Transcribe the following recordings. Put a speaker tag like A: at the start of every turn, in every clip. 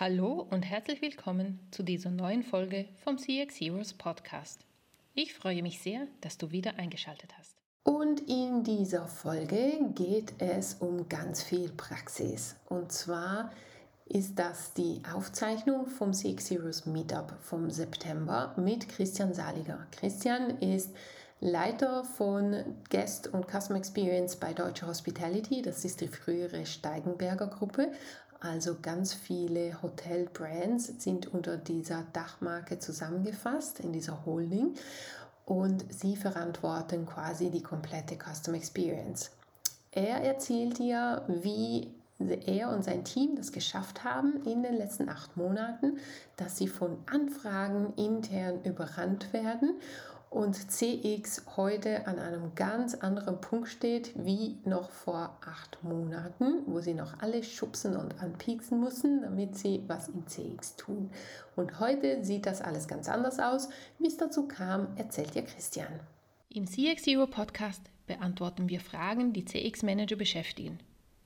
A: Hallo und herzlich willkommen zu dieser neuen Folge vom CX Heroes Podcast. Ich freue mich sehr, dass du wieder eingeschaltet hast.
B: Und in dieser Folge geht es um ganz viel Praxis. Und zwar ist das die Aufzeichnung vom CX Heroes Meetup vom September mit Christian Saliger. Christian ist Leiter von Guest und Customer Experience bei Deutsche Hospitality. Das ist die frühere Steigenberger Gruppe. Also ganz viele Hotel-Brands sind unter dieser Dachmarke zusammengefasst, in dieser Holding. Und sie verantworten quasi die komplette Custom Experience. Er erzählt dir, wie er und sein Team das geschafft haben in den letzten acht Monaten, dass sie von Anfragen intern überrannt werden und CX heute an einem ganz anderen Punkt steht wie noch vor acht Monaten, wo sie noch alle schubsen und anpieksen mussten, damit sie was im CX tun. Und heute sieht das alles ganz anders aus. Wie es dazu kam, erzählt dir Christian.
A: Im CX Hero Podcast beantworten wir Fragen, die CX-Manager beschäftigen,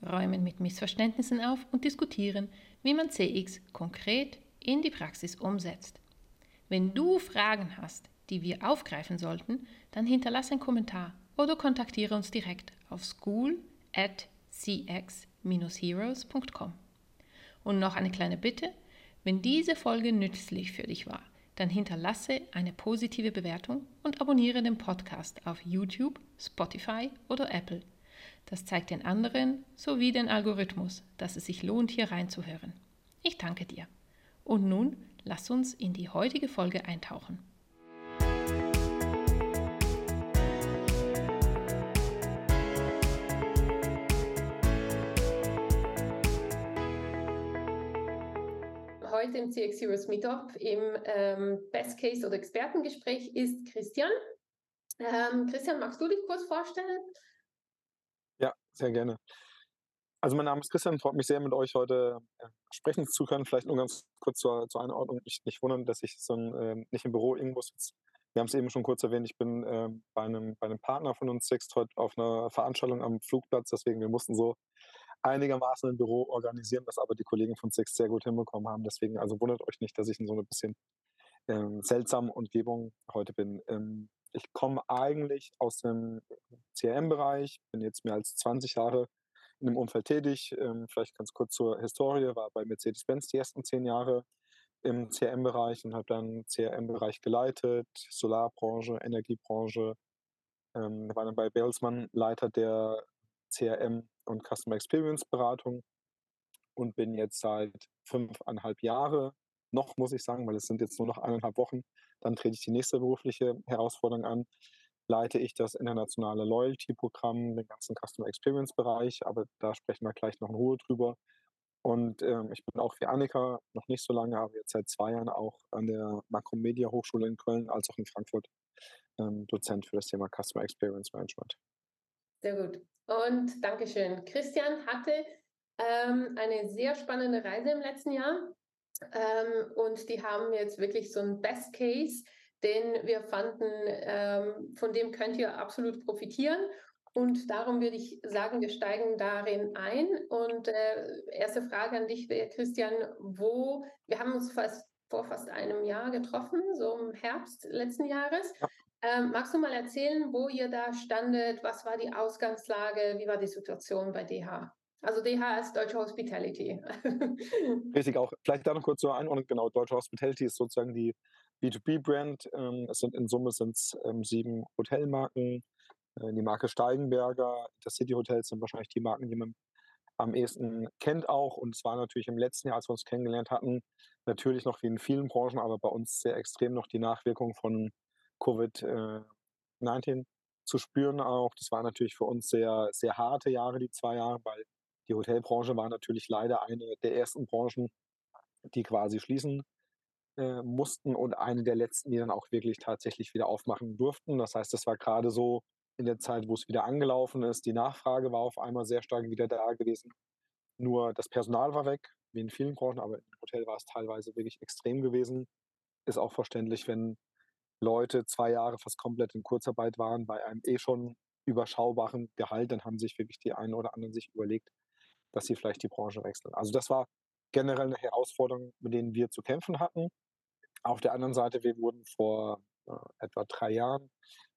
A: räumen mit Missverständnissen auf und diskutieren, wie man CX konkret in die Praxis umsetzt. Wenn du Fragen hast, die wir aufgreifen sollten, dann hinterlasse einen Kommentar oder kontaktiere uns direkt auf school at cx-heroes.com. Und noch eine kleine Bitte, wenn diese Folge nützlich für dich war, dann hinterlasse eine positive Bewertung und abonniere den Podcast auf YouTube, Spotify oder Apple. Das zeigt den anderen sowie den Algorithmus, dass es sich lohnt, hier reinzuhören. Ich danke dir. Und nun lass uns in die heutige Folge eintauchen.
B: Im CX Heroes Meetup im ähm, Best Case oder Expertengespräch ist Christian. Ähm, Christian, magst du dich kurz vorstellen?
C: Ja, sehr gerne. Also mein Name ist Christian, freut mich sehr, mit euch heute äh, sprechen zu können. Vielleicht nur ganz kurz zur, zur Einordnung. Nicht, nicht wundern, dass ich so ein, äh, nicht im Büro irgendwo sitze. Wir haben es eben schon kurz erwähnt, ich bin äh, bei, einem, bei einem Partner von uns Sixt heute auf einer Veranstaltung am Flugplatz, deswegen wir mussten so einigermaßen ein Büro organisieren, was aber die Kollegen von Six sehr gut hinbekommen haben. Deswegen, also wundert euch nicht, dass ich in so eine bisschen ähm, seltsamen Umgebung heute bin. Ähm, ich komme eigentlich aus dem CRM-Bereich, bin jetzt mehr als 20 Jahre in dem Umfeld tätig. Ähm, vielleicht ganz kurz zur Historie, war bei Mercedes-Benz die ersten zehn Jahre im CRM-Bereich und habe dann CRM-Bereich geleitet, Solarbranche, Energiebranche. Ähm, war dann bei Bertelsmann Leiter der CRM und Customer Experience Beratung und bin jetzt seit fünfeinhalb Jahre noch, muss ich sagen, weil es sind jetzt nur noch eineinhalb Wochen, dann trete ich die nächste berufliche Herausforderung an, leite ich das internationale Loyalty-Programm, den ganzen Customer Experience-Bereich, aber da sprechen wir gleich noch in Ruhe drüber. Und ähm, ich bin auch wie Annika noch nicht so lange, aber jetzt seit zwei Jahren auch an der Makromedia Hochschule in Köln als auch in Frankfurt ähm, Dozent für das Thema Customer Experience Management.
B: Sehr gut. Und Dankeschön. Christian hatte ähm, eine sehr spannende Reise im letzten Jahr. Ähm, und die haben jetzt wirklich so ein Best Case, den wir fanden, ähm, von dem könnt ihr absolut profitieren. Und darum würde ich sagen, wir steigen darin ein. Und äh, erste Frage an dich, Christian, wo, wir haben uns fast vor fast einem Jahr getroffen, so im Herbst letzten Jahres. Ja. Ähm, magst du mal erzählen, wo ihr da standet? Was war die Ausgangslage? Wie war die Situation bei DH? Also DH ist Deutsche Hospitality.
C: Richtig, auch vielleicht da noch kurz zur Einordnung. Genau, Deutsche Hospitality ist sozusagen die B2B-Brand. Ähm, es sind in Summe sind ähm, sieben Hotelmarken. Äh, die Marke Steigenberger, das City Hotels sind wahrscheinlich die Marken, die man am ehesten kennt auch. Und es war natürlich im letzten Jahr, als wir uns kennengelernt hatten, natürlich noch wie in vielen Branchen, aber bei uns sehr extrem noch die Nachwirkung von Covid-19 zu spüren auch. Das waren natürlich für uns sehr, sehr harte Jahre, die zwei Jahre, weil die Hotelbranche war natürlich leider eine der ersten Branchen, die quasi schließen äh, mussten und eine der letzten, die dann auch wirklich tatsächlich wieder aufmachen durften. Das heißt, das war gerade so in der Zeit, wo es wieder angelaufen ist. Die Nachfrage war auf einmal sehr stark wieder da gewesen. Nur das Personal war weg, wie in vielen Branchen, aber im Hotel war es teilweise wirklich extrem gewesen. Ist auch verständlich, wenn Leute zwei Jahre fast komplett in Kurzarbeit waren, bei einem eh schon überschaubaren Gehalt, dann haben sich wirklich die einen oder anderen sich überlegt, dass sie vielleicht die Branche wechseln. Also das war generell eine Herausforderung, mit denen wir zu kämpfen hatten. Auf der anderen Seite, wir wurden vor äh, etwa drei Jahren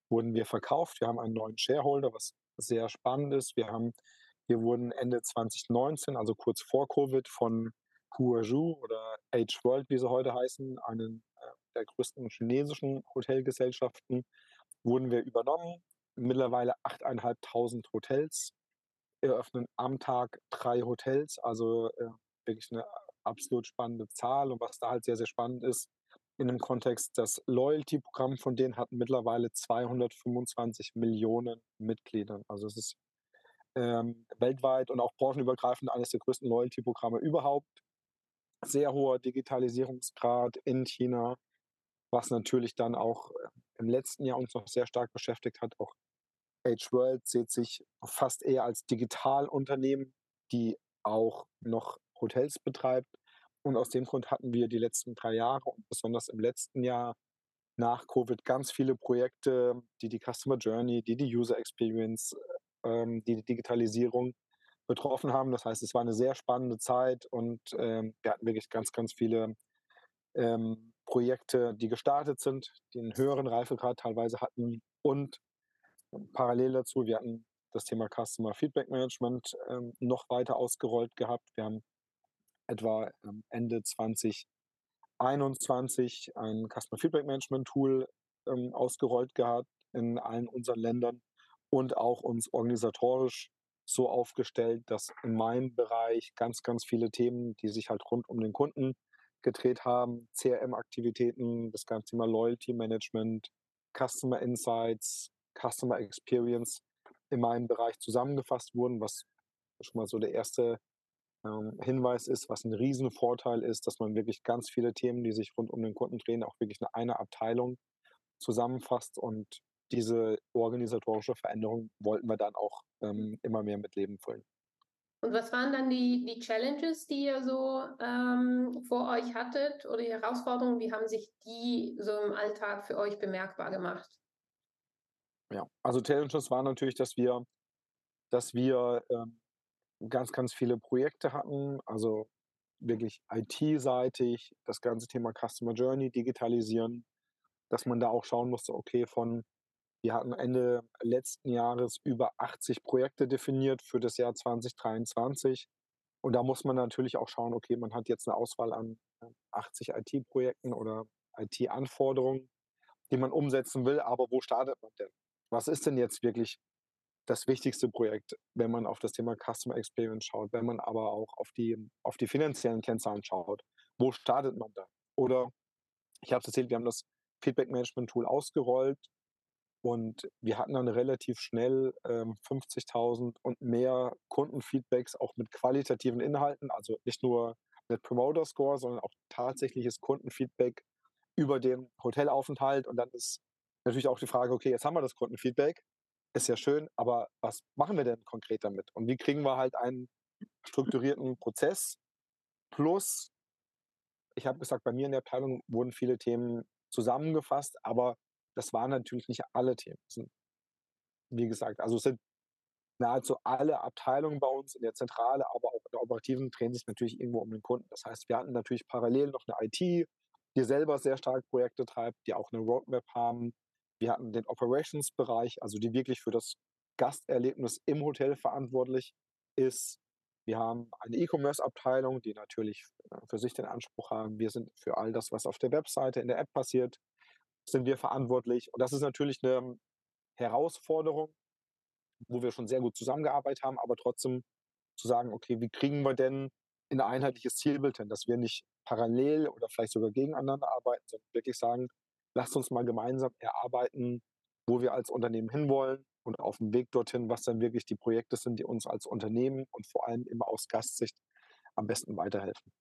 C: wurden wir verkauft. Wir haben einen neuen Shareholder, was sehr spannend ist. Wir haben wir wurden Ende 2019, also kurz vor Covid, von Huazhu oder H World, wie sie heute heißen, einen äh, der größten chinesischen Hotelgesellschaften, wurden wir übernommen. Mittlerweile 8.500 Hotels, eröffnen am Tag drei Hotels, also äh, wirklich eine absolut spannende Zahl. Und was da halt sehr, sehr spannend ist, in dem Kontext, das Loyalty-Programm von denen hat mittlerweile 225 Millionen Mitglieder. Also es ist ähm, weltweit und auch branchenübergreifend eines der größten Loyalty-Programme überhaupt. Sehr hoher Digitalisierungsgrad in China, was natürlich dann auch äh, im letzten Jahr uns noch sehr stark beschäftigt hat. Auch Age World sieht sich fast eher als Digitalunternehmen, die auch noch Hotels betreibt. Und aus dem Grund hatten wir die letzten drei Jahre und besonders im letzten Jahr nach Covid ganz viele Projekte, die die Customer Journey, die die User Experience ähm, die die Digitalisierung betroffen haben. Das heißt, es war eine sehr spannende Zeit und ähm, wir hatten wirklich ganz, ganz viele ähm, Projekte, die gestartet sind, die einen höheren Reifegrad teilweise hatten und parallel dazu, wir hatten das Thema Customer Feedback Management ähm, noch weiter ausgerollt gehabt. Wir haben etwa ähm, Ende 2021 ein Customer Feedback Management Tool ähm, ausgerollt gehabt in allen unseren Ländern und auch uns organisatorisch so aufgestellt, dass in meinem Bereich ganz, ganz viele Themen, die sich halt rund um den Kunden gedreht haben, CRM-Aktivitäten, das ganze Thema Loyalty Management, Customer Insights, Customer Experience in meinem Bereich zusammengefasst wurden, was schon mal so der erste ähm, Hinweis ist, was ein Riesenvorteil ist, dass man wirklich ganz viele Themen, die sich rund um den Kunden drehen, auch wirklich in einer Abteilung zusammenfasst und diese organisatorische Veränderung wollten wir dann auch ähm, immer mehr mit Leben füllen.
A: Und was waren dann die, die Challenges, die ihr so ähm, vor euch hattet oder die Herausforderungen? Wie haben sich die so im Alltag für euch bemerkbar gemacht?
C: Ja, also Challenges waren natürlich, dass wir, dass wir ähm, ganz, ganz viele Projekte hatten, also wirklich IT-seitig, das ganze Thema Customer Journey digitalisieren, dass man da auch schauen musste, okay, von wir hatten Ende letzten Jahres über 80 Projekte definiert für das Jahr 2023. Und da muss man natürlich auch schauen, okay, man hat jetzt eine Auswahl an 80 IT-Projekten oder IT-Anforderungen, die man umsetzen will, aber wo startet man denn? Was ist denn jetzt wirklich das wichtigste Projekt, wenn man auf das Thema Customer Experience schaut, wenn man aber auch auf die, auf die finanziellen Kennzahlen schaut? Wo startet man da? Oder ich habe es erzählt, wir haben das Feedback Management Tool ausgerollt und wir hatten dann relativ schnell ähm, 50.000 und mehr Kundenfeedbacks auch mit qualitativen Inhalten, also nicht nur Net Promoter Score, sondern auch tatsächliches Kundenfeedback über den Hotelaufenthalt. Und dann ist natürlich auch die Frage, okay, jetzt haben wir das Kundenfeedback, ist ja schön, aber was machen wir denn konkret damit? Und wie kriegen wir halt einen strukturierten Prozess? Plus, ich habe gesagt, bei mir in der Abteilung wurden viele Themen zusammengefasst, aber das waren natürlich nicht alle Themen. Wie gesagt, also sind nahezu alle Abteilungen bei uns in der Zentrale, aber auch in der operativen drehen sich natürlich irgendwo um den Kunden. Das heißt, wir hatten natürlich parallel noch eine IT, die selber sehr stark Projekte treibt, die auch eine Roadmap haben. Wir hatten den Operations-Bereich, also die wirklich für das Gasterlebnis im Hotel verantwortlich ist. Wir haben eine E-Commerce-Abteilung, die natürlich äh, für sich den Anspruch haben, wir sind für all das, was auf der Webseite, in der App passiert, sind wir verantwortlich. Und das ist natürlich eine Herausforderung, wo wir schon sehr gut zusammengearbeitet haben, aber trotzdem zu sagen, okay, wie kriegen wir denn ein einheitliches Zielbild hin, dass wir nicht parallel oder vielleicht sogar gegeneinander arbeiten, sondern wirklich sagen, lasst uns mal gemeinsam erarbeiten, wo wir als Unternehmen hinwollen und auf dem Weg dorthin, was dann wirklich die Projekte sind, die uns als Unternehmen und vor allem immer aus Gastsicht am besten weiterhelfen.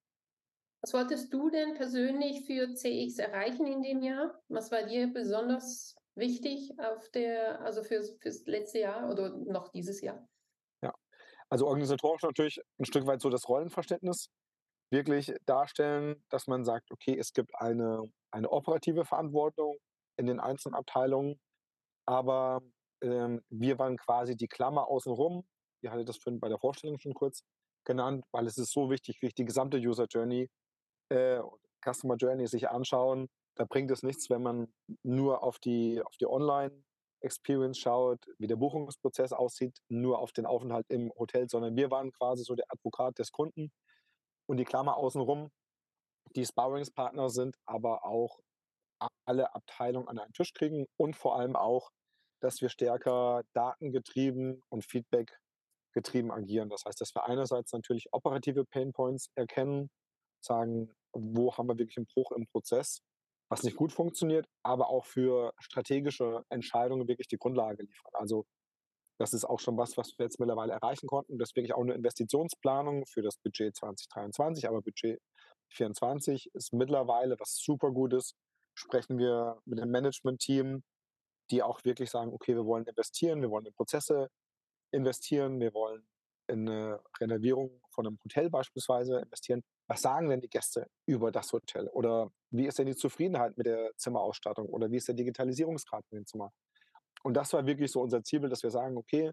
A: Was wolltest du denn persönlich für CX erreichen in dem Jahr? Was war dir besonders wichtig auf der, also fürs, fürs letzte Jahr oder noch dieses Jahr?
C: Ja, also organisatorisch natürlich ein Stück weit so das Rollenverständnis wirklich darstellen, dass man sagt, okay, es gibt eine, eine operative Verantwortung in den einzelnen Abteilungen, aber ähm, wir waren quasi die Klammer außenrum. Ihr hattet das bei der Vorstellung schon kurz genannt, weil es ist so wichtig, wie ich die gesamte User Journey, äh, Customer Journey sich anschauen. Da bringt es nichts, wenn man nur auf die, auf die Online-Experience schaut, wie der Buchungsprozess aussieht, nur auf den Aufenthalt im Hotel, sondern wir waren quasi so der Advokat des Kunden und die Klammer außenrum, die Sparringspartner sind, aber auch alle Abteilungen an einen Tisch kriegen und vor allem auch, dass wir stärker datengetrieben und Feedback getrieben agieren. Das heißt, dass wir einerseits natürlich operative Painpoints erkennen, sagen, wo haben wir wirklich einen Bruch im Prozess, was nicht gut funktioniert, aber auch für strategische Entscheidungen wirklich die Grundlage liefern. Also das ist auch schon was, was wir jetzt mittlerweile erreichen konnten. Das ist wirklich auch eine Investitionsplanung für das Budget 2023, aber Budget 2024 ist mittlerweile was super Gutes. Sprechen wir mit dem Management-Team, die auch wirklich sagen, okay, wir wollen investieren, wir wollen in Prozesse investieren, wir wollen in eine Renovierung von einem Hotel beispielsweise investieren. Was sagen denn die Gäste über das Hotel? Oder wie ist denn die Zufriedenheit mit der Zimmerausstattung? Oder wie ist der Digitalisierungsgrad in dem Zimmer? Und das war wirklich so unser Ziel, dass wir sagen, okay,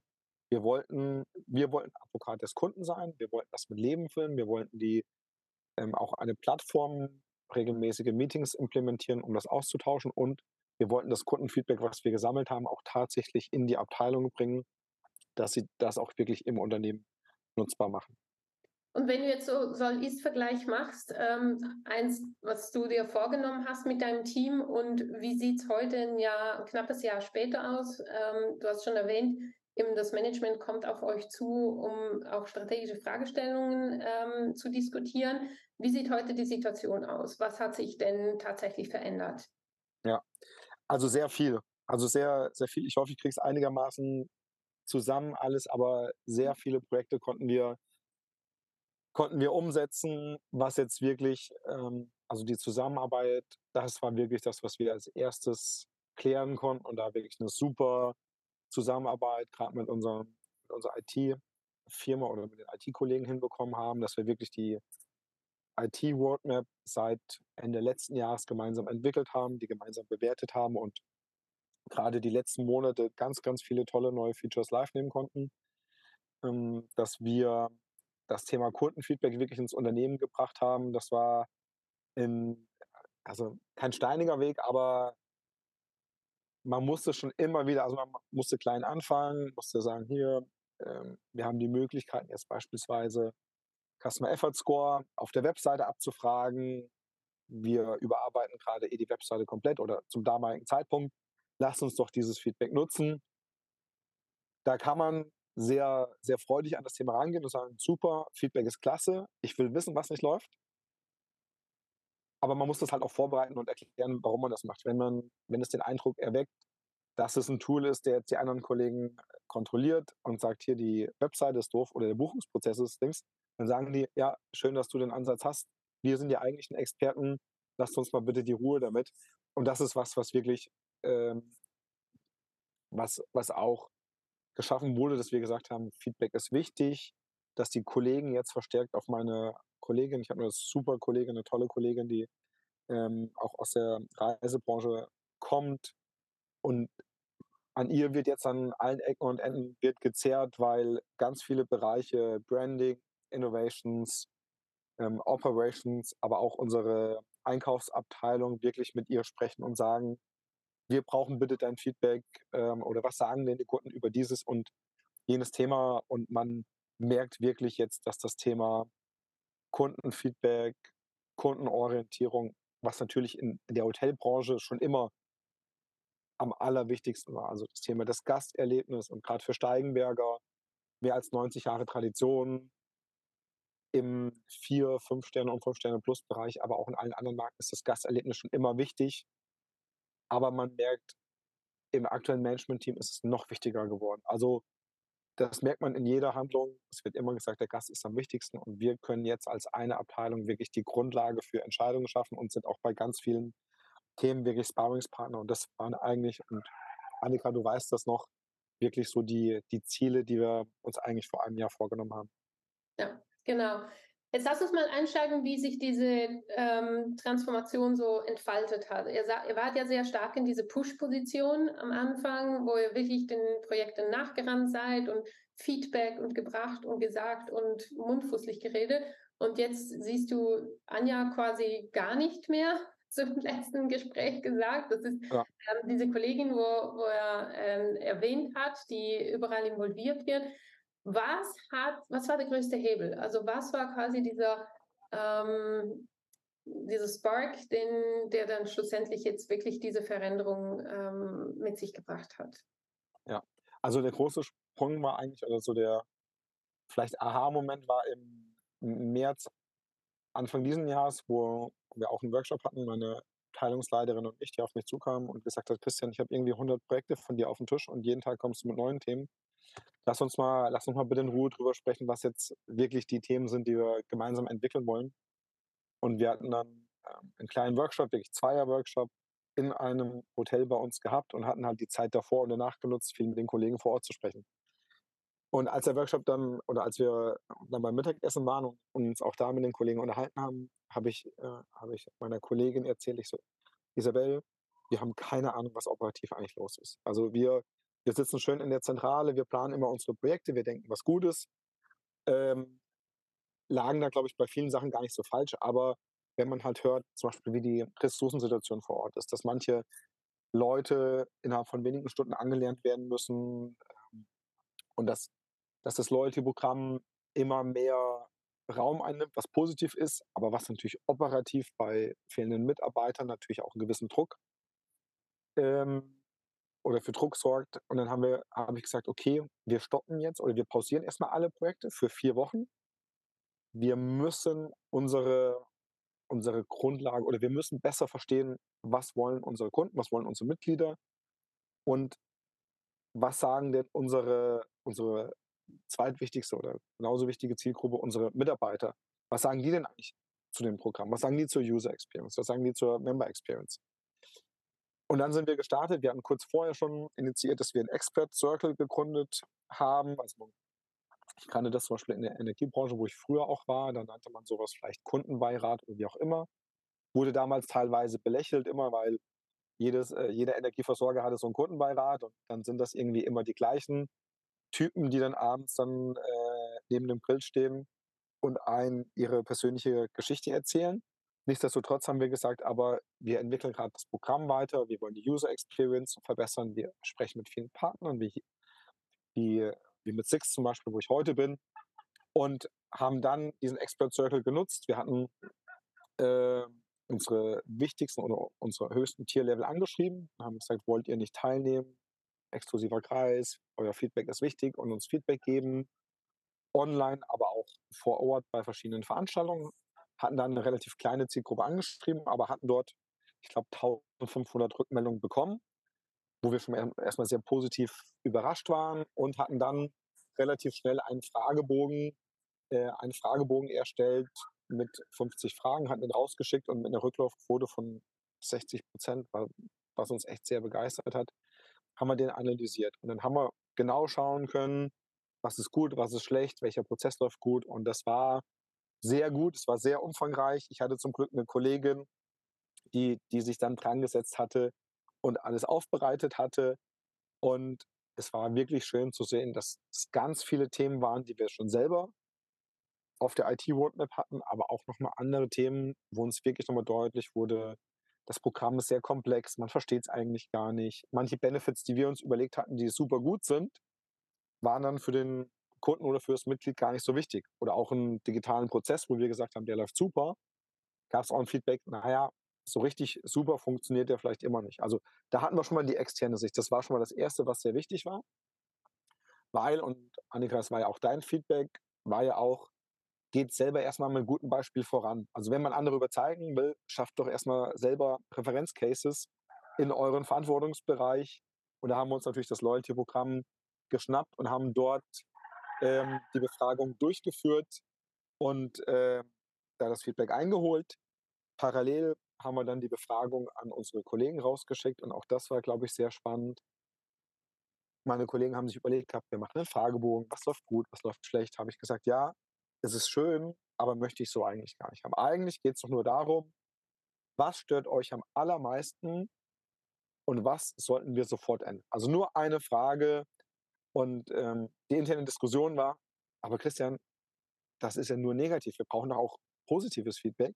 C: wir wollten, wir wollten Advokat des Kunden sein, wir wollten das mit Leben füllen, wir wollten die ähm, auch eine Plattform, regelmäßige Meetings implementieren, um das auszutauschen und wir wollten das Kundenfeedback, was wir gesammelt haben, auch tatsächlich in die Abteilung bringen, dass sie das auch wirklich im Unternehmen nutzbar machen.
B: Und wenn du jetzt so Soll-Ist-Vergleich machst, ähm, eins, was du dir vorgenommen hast mit deinem Team und wie sieht es heute ein Jahr, ein knappes Jahr später aus? Ähm, du hast schon erwähnt, eben das Management kommt auf euch zu, um auch strategische Fragestellungen ähm, zu diskutieren. Wie sieht heute die Situation aus? Was hat sich denn tatsächlich verändert?
C: Ja, also sehr viel. Also sehr, sehr viel. Ich hoffe, ich kriege es einigermaßen zusammen alles, aber sehr mhm. viele Projekte konnten wir konnten wir umsetzen, was jetzt wirklich, ähm, also die Zusammenarbeit, das war wirklich das, was wir als erstes klären konnten und da wirklich eine super Zusammenarbeit, gerade mit, unserem, mit unserer IT-Firma oder mit den IT-Kollegen hinbekommen haben, dass wir wirklich die IT-Roadmap seit Ende letzten Jahres gemeinsam entwickelt haben, die gemeinsam bewertet haben und gerade die letzten Monate ganz, ganz viele tolle neue Features live nehmen konnten, ähm, dass wir das Thema Kundenfeedback wirklich ins Unternehmen gebracht haben. Das war in, also kein steiniger Weg, aber man musste schon immer wieder, also man musste klein anfangen, musste sagen, hier, ähm, wir haben die Möglichkeiten jetzt beispielsweise Customer Effort Score auf der Webseite abzufragen. Wir überarbeiten gerade eh die Webseite komplett oder zum damaligen Zeitpunkt. Lasst uns doch dieses Feedback nutzen. Da kann man sehr, sehr freudig an das Thema rangehen und sagen, super, Feedback ist klasse, ich will wissen, was nicht läuft. Aber man muss das halt auch vorbereiten und erklären, warum man das macht. Wenn man, wenn es den Eindruck erweckt, dass es ein Tool ist, der jetzt die anderen Kollegen kontrolliert und sagt, hier die Webseite ist doof oder der Buchungsprozess ist links, dann sagen die, ja, schön, dass du den Ansatz hast. Wir sind die eigentlichen Experten, lasst uns mal bitte die Ruhe damit. Und das ist was, was wirklich, ähm, was, was auch geschaffen wurde, dass wir gesagt haben, Feedback ist wichtig, dass die Kollegen jetzt verstärkt auf meine Kollegin, ich habe eine super Kollegin, eine tolle Kollegin, die ähm, auch aus der Reisebranche kommt und an ihr wird jetzt an allen Ecken und Enden wird gezerrt, weil ganz viele Bereiche Branding, Innovations, ähm, Operations, aber auch unsere Einkaufsabteilung wirklich mit ihr sprechen und sagen, wir brauchen bitte dein Feedback ähm, oder was sagen denn die Kunden über dieses und jenes Thema und man merkt wirklich jetzt, dass das Thema Kundenfeedback, Kundenorientierung, was natürlich in, der Hotelbranche schon immer am allerwichtigsten war. Also das Thema des Gasterlebnisses und gerade für Steigenberger mehr als 90 Jahre Tradition im vier, fünf Sterne und fünf Sterne Plus Bereich, aber auch in allen anderen Marken ist das Gasterlebnis schon immer wichtig. Aber man merkt, im aktuellen Management-Team ist es noch wichtiger geworden. Also das merkt man in jeder Handlung. Es wird immer gesagt, der Gast ist am wichtigsten und wir können jetzt als eine Abteilung wirklich die Grundlage für Entscheidungen schaffen und sind auch bei ganz vielen Themen wirklich Sparringspartner. Und das waren eigentlich, und Annika, du weißt das noch, wirklich so die, die Ziele, die wir uns eigentlich vor einem Jahr vorgenommen haben.
B: Ja, genau. Jetzt lass uns mal einsteigen, wie sich diese ähm, Transformation so entfaltet hat. Ihr, ihr, wart ja sehr stark in diese Push-Position am Anfang, wo ihr wirklich den Projekten nachgerannt seid und Feedback und gebracht und gesagt und mundfußlich geredet. Und jetzt siehst du Anja quasi gar nicht mehr zum letzten Gespräch gesagt. Das ist ja. ähm, diese Kollegin, wo, wo er ähm, erwähnt hat, die überall involviert wird. Was hat, was war der größte Hebel? Also was war quasi dieser, ähm, dieser Spark, den, der dann schlussendlich jetzt wirklich diese Veränderung ähm, mit sich gebracht hat?
C: Ja, also der große Sprung war eigentlich, oder so der vielleicht Aha-Moment war im März, Anfang diesen Jahres, wo wir auch einen Workshop hatten, meine Teilungsleiterin und ich, die auf mich zukamen und gesagt hat, Christian, ich habe irgendwie 100 Projekte von dir auf dem Tisch und jeden Tag kommst du mit neuen Themen lass uns mal, lass uns mal bitte in Ruhe drüber sprechen, was jetzt wirklich die Themen sind, die wir gemeinsam entwickeln wollen. Und wir hatten dann ähm, einen kleinen Workshop, wirklich Zweier-Workshop in einem Hotel bei uns gehabt und hatten halt die Zeit davor und danach genutzt, viel mit den Kollegen vor Ort zu sprechen. Und als der Workshop dann, oder als wir dann beim Mittagessen waren und uns auch da mit den Kollegen unterhalten haben, habe ich, äh, habe ich meiner Kollegin erzählt, ich so, Isabel, wir haben keine Ahnung, was operativ eigentlich los ist. Also wir wir sitzen schön in der Zentrale, wir planen immer unsere Projekte, wir denken was Gutes. Ähm, lagen da, glaube ich, bei vielen Sachen gar nicht so falsch. Aber wenn man halt hört, zum Beispiel, wie die Ressourcensituation vor Ort ist, dass manche Leute innerhalb von wenigen Stunden angelernt werden müssen ähm, und dass, dass das Loyalty-Programm immer mehr Raum einnimmt, was positiv ist, aber was natürlich operativ bei fehlenden Mitarbeitern natürlich auch einen gewissen Druck ähm, oder für Druck sorgt. Und dann haben wir, habe ich gesagt, okay, wir stoppen jetzt oder wir pausieren erstmal alle Projekte für vier Wochen. Wir müssen unsere, unsere Grundlage oder wir müssen besser verstehen, was wollen unsere Kunden, was wollen unsere Mitglieder und was sagen denn unsere, unsere zweitwichtigste oder genauso wichtige Zielgruppe, unsere Mitarbeiter. Was sagen die denn eigentlich zu dem Programm? Was sagen die zur User Experience? Was sagen die zur Member Experience? Und dann sind wir gestartet. Wir hatten kurz vorher schon initiiert, dass wir einen Expert Circle gegründet haben. Also ich kannte das zum Beispiel in der Energiebranche, wo ich früher auch war. Da nannte man sowas vielleicht Kundenbeirat oder wie auch immer. Wurde damals teilweise belächelt, immer weil jedes, äh, jeder Energieversorger hatte so einen Kundenbeirat und dann sind das irgendwie immer die gleichen Typen, die dann abends dann äh, neben dem Grill stehen und einen ihre persönliche Geschichte erzählen. Nichtsdestotrotz haben wir gesagt, aber wir entwickeln gerade das Programm weiter, wir wollen die User Experience verbessern, wir sprechen mit vielen Partnern, wie, wie, wie mit Six zum Beispiel, wo ich heute bin, und haben dann diesen Expert Circle genutzt. Wir hatten äh, unsere wichtigsten oder unsere höchsten Tierlevel angeschrieben, haben gesagt, wollt ihr nicht teilnehmen? Exklusiver Kreis, euer Feedback ist wichtig und uns Feedback geben. Online, aber auch vor Ort bei verschiedenen Veranstaltungen hatten dann eine relativ kleine Zielgruppe angeschrieben, aber hatten dort, ich glaube, 1500 Rückmeldungen bekommen, wo wir schon erstmal sehr positiv überrascht waren und hatten dann relativ schnell einen Fragebogen, äh, einen Fragebogen erstellt mit 50 Fragen, hatten den rausgeschickt und mit einer Rücklaufquote von 60 Prozent, was uns echt sehr begeistert hat, haben wir den analysiert. Und dann haben wir genau schauen können, was ist gut, was ist schlecht, welcher Prozess läuft gut. Und das war sehr gut, es war sehr umfangreich. Ich hatte zum Glück eine Kollegin, die, die sich dann dran gesetzt hatte und alles aufbereitet hatte. Und es war wirklich schön zu sehen, dass es ganz viele Themen waren, die wir schon selber auf der IT-Roadmap hatten, aber auch nochmal andere Themen, wo uns wirklich nochmal deutlich wurde, das Programm ist sehr komplex, man versteht es eigentlich gar nicht. Manche Benefits, die wir uns überlegt hatten, die super gut sind, waren dann für den Kunden oder für das Mitglied gar nicht so wichtig. Oder auch einen digitalen Prozess, wo wir gesagt haben, der läuft super, gab es auch ein Feedback, naja, so richtig super funktioniert der vielleicht immer nicht. Also da hatten wir schon mal die externe Sicht. Das war schon mal das Erste, was sehr wichtig war. Weil, und Annika, das war ja auch dein Feedback, war ja auch, geht selber erstmal mit einem guten Beispiel voran. Also wenn man andere überzeugen will, schafft doch erstmal selber Referenzcases in euren Verantwortungsbereich. Und da haben wir uns natürlich das Loyalty-Programm geschnappt und haben dort ähm, die Befragung durchgeführt und äh, da das Feedback eingeholt. Parallel haben wir dann die Befragung an unsere Kollegen rausgeschickt und auch das war, glaube ich, sehr spannend. Meine Kollegen haben sich überlegt gehabt, wir machen einen Fragebogen, was läuft gut, was läuft schlecht. Habe ich gesagt, ja, es ist schön, aber möchte ich so eigentlich gar nicht haben. Eigentlich geht es doch nur darum, was stört euch am allermeisten und was sollten wir sofort ändern? Also nur eine Frage und ähm, die interne Diskussion war, aber Christian, das ist ja nur negativ. Wir brauchen doch auch positives Feedback.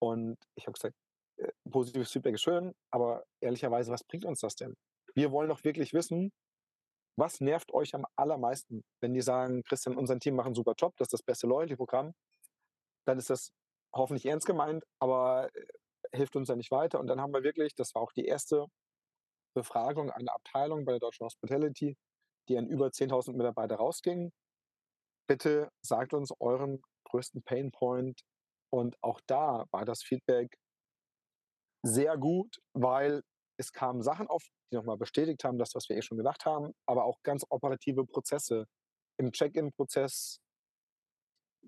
C: Und ich habe gesagt, äh, positives Feedback ist schön, aber ehrlicherweise, was bringt uns das denn? Wir wollen doch wirklich wissen, was nervt euch am allermeisten? Wenn die sagen, Christian, unser Team macht einen super Job, das ist das beste Loyalty-Programm, dann ist das hoffentlich ernst gemeint, aber äh, hilft uns ja nicht weiter. Und dann haben wir wirklich, das war auch die erste Befragung einer Abteilung bei der Deutschen Hospitality, die an über 10.000 Mitarbeiter rausging. Bitte sagt uns euren größten Painpoint. Und auch da war das Feedback sehr gut, weil es kamen Sachen auf, die nochmal bestätigt haben, das, was wir eh schon gedacht haben, aber auch ganz operative Prozesse. Im Check-in-Prozess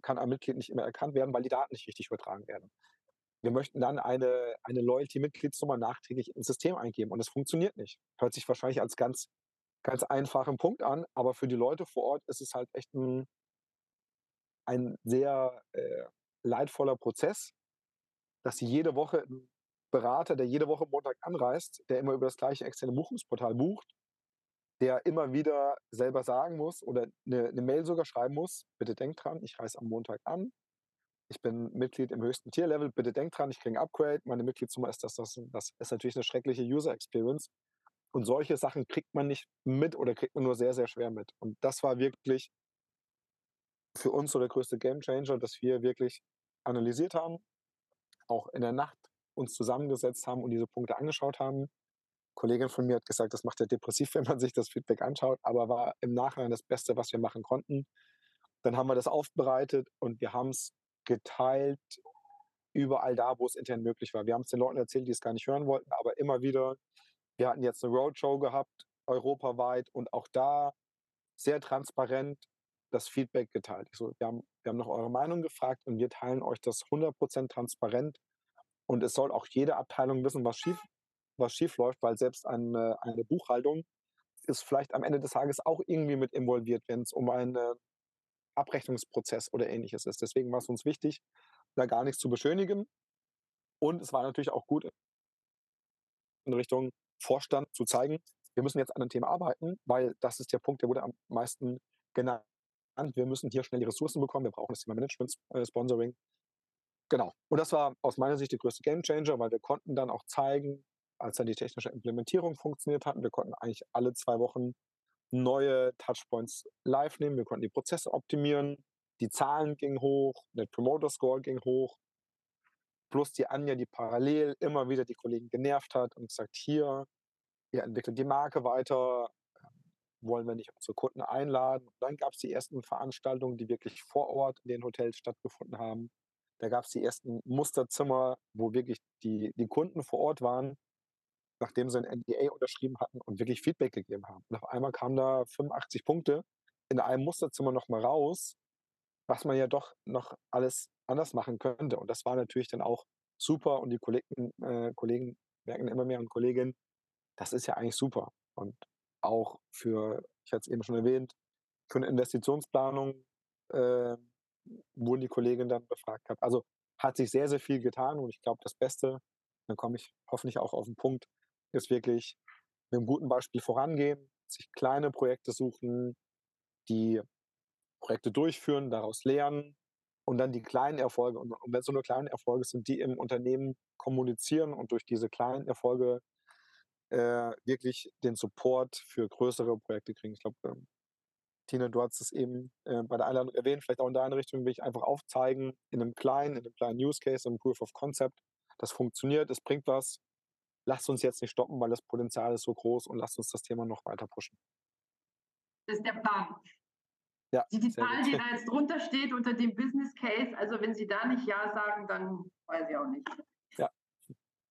C: kann ein Mitglied nicht immer erkannt werden, weil die Daten nicht richtig übertragen werden. Wir möchten dann eine, eine Loyalty-Mitgliedsnummer nachträglich ins System eingeben und es funktioniert nicht. Hört sich wahrscheinlich als ganz, ganz einfachen Punkt an, aber für die Leute vor Ort ist es halt echt ein, ein sehr äh, leidvoller Prozess, dass sie jede Woche einen Berater, der jede Woche Montag anreist, der immer über das gleiche externe Buchungsportal bucht, der immer wieder selber sagen muss oder eine, eine Mail sogar schreiben muss, bitte denkt dran, ich reise am Montag an, ich bin Mitglied im höchsten Tierlevel, bitte denkt dran, ich kriege ein Upgrade, meine Mitgliedsnummer ist das, das, das. Ist natürlich eine schreckliche User Experience. Und solche Sachen kriegt man nicht mit oder kriegt man nur sehr, sehr schwer mit. Und das war wirklich für uns so der größte Gamechanger, dass wir wirklich analysiert haben, auch in der Nacht uns zusammengesetzt haben und diese Punkte angeschaut haben. Eine Kollegin von mir hat gesagt, das macht ja depressiv, wenn man sich das Feedback anschaut, aber war im Nachhinein das Beste, was wir machen konnten. Dann haben wir das aufbereitet und wir haben es geteilt überall da, wo es intern möglich war. Wir haben es den Leuten erzählt, die es gar nicht hören wollten, aber immer wieder. Wir hatten jetzt eine Roadshow gehabt, europaweit, und auch da sehr transparent das Feedback geteilt. So, wir, haben, wir haben noch eure Meinung gefragt und wir teilen euch das 100% transparent. Und es soll auch jede Abteilung wissen, was schief, was schief läuft, weil selbst eine, eine Buchhaltung ist vielleicht am Ende des Tages auch irgendwie mit involviert, wenn es um einen Abrechnungsprozess oder ähnliches ist. Deswegen war es uns wichtig, da gar nichts zu beschönigen. Und es war natürlich auch gut, in Richtung Vorstand zu zeigen, wir müssen jetzt an einem Thema arbeiten, weil das ist der Punkt, der wurde am meisten genannt. Wir müssen hier schnell die Ressourcen bekommen, wir brauchen das Thema Management, äh. Genau. Und das war aus meiner Sicht der größte Gamechanger, weil wir konnten dann auch zeigen, als dann die technische Implementierung funktioniert hat, wir konnten eigentlich alle zwei Wochen neue Touchpoints live nehmen, wir konnten die Prozesse optimieren, die Zahlen gingen hoch, der Promoter Score ging hoch, plus die Anja, die parallel immer wieder die Kollegen genervt hat und gesagt, hier, ihr entwickelt die Marke weiter, ähm, wollen wir nicht unsere Kunden einladen. Und dann gab es die ersten Veranstaltungen, die wirklich vor Ort in den Hotels stattgefunden haben. Da gab es die ersten Musterzimmer, wo wirklich die, die Kunden vor Ort waren nachdem sie ein NDA unterschrieben hatten und wirklich Feedback gegeben haben. Und auf einmal kamen da 85 Punkte in einem Musterzimmer nochmal raus, was man ja doch noch alles anders machen könnte. Und das war natürlich dann auch super. Und die Kollegen, äh, Kollegen merken immer mehr und Kolleginnen, das ist ja eigentlich super. Und auch für, ich hatte es eben schon erwähnt, für eine Investitionsplanung äh, wurden die Kolleginnen dann befragt gehabt. Also hat sich sehr, sehr viel getan und ich glaube, das Beste, dann komme ich hoffentlich auch auf den Punkt, ist wirklich mit einem guten Beispiel vorangehen, sich kleine Projekte suchen, die Projekte durchführen, daraus lernen und dann die kleinen Erfolge, und, und wenn es so nur kleine Erfolge sind, die im Unternehmen kommunizieren und durch diese kleinen Erfolge äh, wirklich den Support für größere Projekte kriegen. Ich glaube, ähm, Tina, du hast es eben äh, bei der Einladung erwähnt, vielleicht auch in deine Richtung will ich einfach aufzeigen, in einem kleinen, in einem kleinen Use Case, im Proof of Concept, das funktioniert, es bringt was lasst uns jetzt nicht stoppen, weil das Potenzial ist so groß und lasst uns das Thema noch weiter pushen.
D: Das ist der Plan.
C: Ja,
D: die, die Zahl, die da jetzt drunter steht unter dem Business Case, also wenn Sie da nicht Ja sagen, dann weiß ich auch nicht.
C: Ja.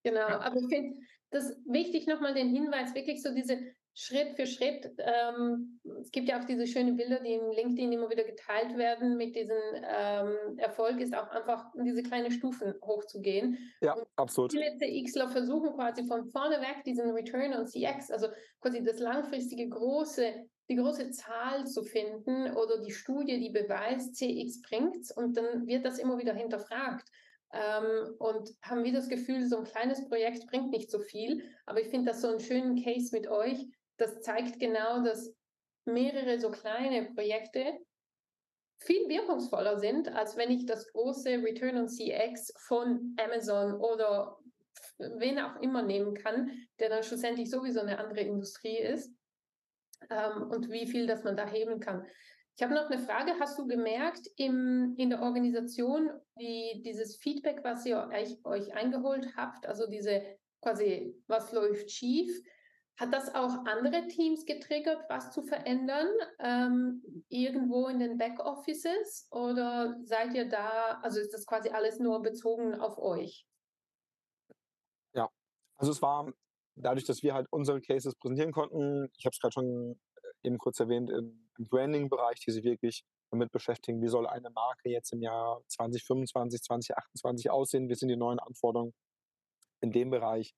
B: Genau, aber ich finde das wichtig, nochmal den Hinweis, wirklich so diese Schritt für Schritt. Ähm, es gibt ja auch diese schönen Bilder, die in LinkedIn immer wieder geteilt werden. Mit diesem ähm, Erfolg ist auch einfach diese kleinen Stufen hochzugehen.
C: Ja, und absolut.
B: Viele CXler versuchen quasi von vorne weg diesen Return on CX, also quasi das langfristige große die große Zahl zu finden oder die Studie, die beweist, CX bringt's und dann wird das immer wieder hinterfragt. Ähm, und haben wir das Gefühl, so ein kleines Projekt bringt nicht so viel. Aber ich finde das so einen schönen Case mit euch. Das zeigt genau, dass mehrere so kleine Projekte viel wirkungsvoller sind, als wenn ich das große Return on CX von Amazon oder wen auch immer nehmen kann, der dann schlussendlich sowieso eine andere Industrie ist ähm, und wie viel das man da heben kann. Ich habe noch eine Frage. Hast du gemerkt im, in der Organisation, wie dieses Feedback, was ihr euch, euch eingeholt habt, also diese quasi, was läuft schief, hat das auch andere Teams getriggert, was zu verändern, ähm, irgendwo in den Backoffices? Oder seid ihr da, also ist das quasi alles nur bezogen auf euch?
C: Ja, also es war dadurch, dass wir halt unsere Cases präsentieren konnten, ich habe es gerade schon äh, eben kurz erwähnt, im, Branding-Bereich, die sich wirklich damit beschäftigen, wie soll eine Marke jetzt im Jahr 2025, 2028 aussehen, wie sind die neuen Anforderungen in dem Bereich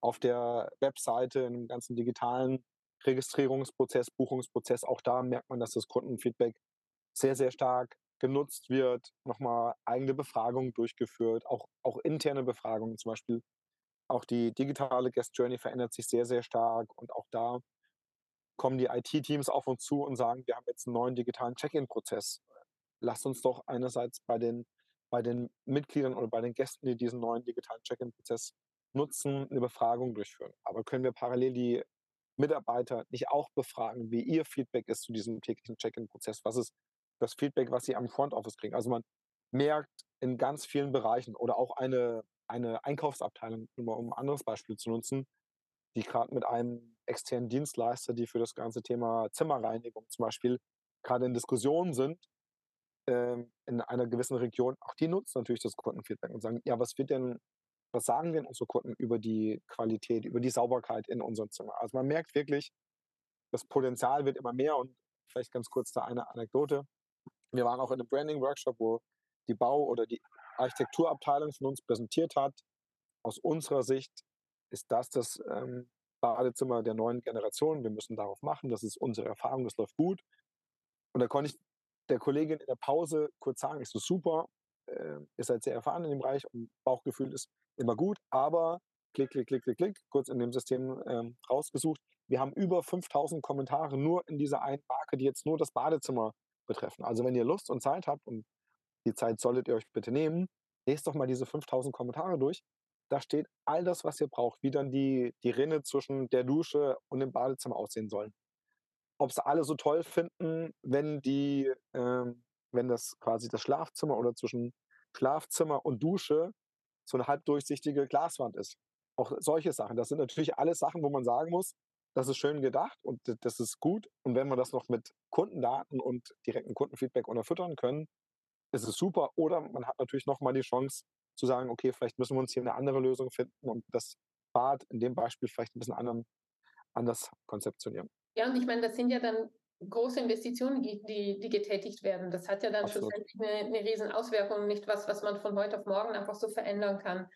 C: auf der Webseite, im ganzen digitalen Registrierungsprozess, Buchungsprozess, auch da merkt man, dass das Kundenfeedback sehr, sehr stark genutzt wird, nochmal eigene Befragungen durchgeführt, auch, auch interne Befragungen zum Beispiel. Auch die digitale Guest Journey verändert sich sehr, sehr stark und auch da kommen die IT-Teams auf uns zu und sagen, wir haben jetzt einen neuen digitalen Check-in-Prozess. Lasst uns doch einerseits bei den, bei den Mitgliedern oder bei den Gästen, die diesen neuen digitalen Check-in-Prozess nutzen, eine Befragung durchführen. Aber können wir parallel die Mitarbeiter nicht auch befragen, wie ihr Feedback ist zu diesem täglichen Check-in-Prozess? Was ist das Feedback, was sie am Front Office kriegen? Also man merkt in ganz vielen Bereichen oder auch eine, eine Einkaufsabteilung, um ein anderes Beispiel zu nutzen, die gerade mit einem externen Dienstleister, die für das ganze Thema Zimmerreinigung zum Beispiel gerade in Diskussionen sind, ähm, in einer gewissen Region, auch die nutzen natürlich das Kundenfeedback und sagen, ja, was wird denn was sagen denn unsere Kunden über die Qualität, über die Sauberkeit in unserem Zimmer? Also man merkt wirklich, das Potenzial wird immer mehr und vielleicht ganz kurz da eine Anekdote. Wir waren auch in einem Branding-Workshop, wo die Bau- oder die Architekturabteilung von uns präsentiert hat. Aus unserer Sicht ist das das ähm, Badezimmer der neuen Generation. Wir müssen darauf machen. Das ist unsere Erfahrung. Das läuft gut. Und da konnte ich der Kollegin in der Pause kurz sagen, ist so super, äh, ihr seid sehr erfahren in dem Bereich und Bauchgefühl ist immer gut, aber klick, klick, klick, klick, klick, kurz in dem System ähm, rausgesucht. Wir haben über 5000 Kommentare nur in dieser einen Marke, die jetzt nur das Badezimmer betreffen. Also wenn ihr Lust und Zeit habt, und die Zeit solltet ihr euch bitte nehmen, lest doch mal diese 5000 Kommentare durch. Da steht all das, was ihr braucht, wie dann die, die Rinne zwischen der Dusche und dem Badezimmer aussehen sollen. Ob sie alle so toll finden, wenn die, ähm, wenn das quasi das Schlafzimmer oder zwischen Schlafzimmer und Dusche so eine halbdurchsichtige Glaswand ist. Auch solche Sachen. Das sind natürlich alles Sachen, wo man sagen muss, das ist schön gedacht und das ist gut. Und wenn wir das noch mit Kundendaten und direkten Kundenfeedback unterfüttern können, ist es super. Oder man hat natürlich nochmal die Chance zu sagen, okay, vielleicht müssen wir uns hier eine andere Lösung finden und das Bad in dem Beispiel vielleicht ein bisschen anderen, anders konzeptionieren.
B: Ja, und ich meine, das sind ja dann große Investitionen, die, die, getätigt werden. Das hat ja dann Absolut. schlussendlich eine, eine riesen Auswirkung, nicht was, was man von heute auf morgen einfach so verändern kann.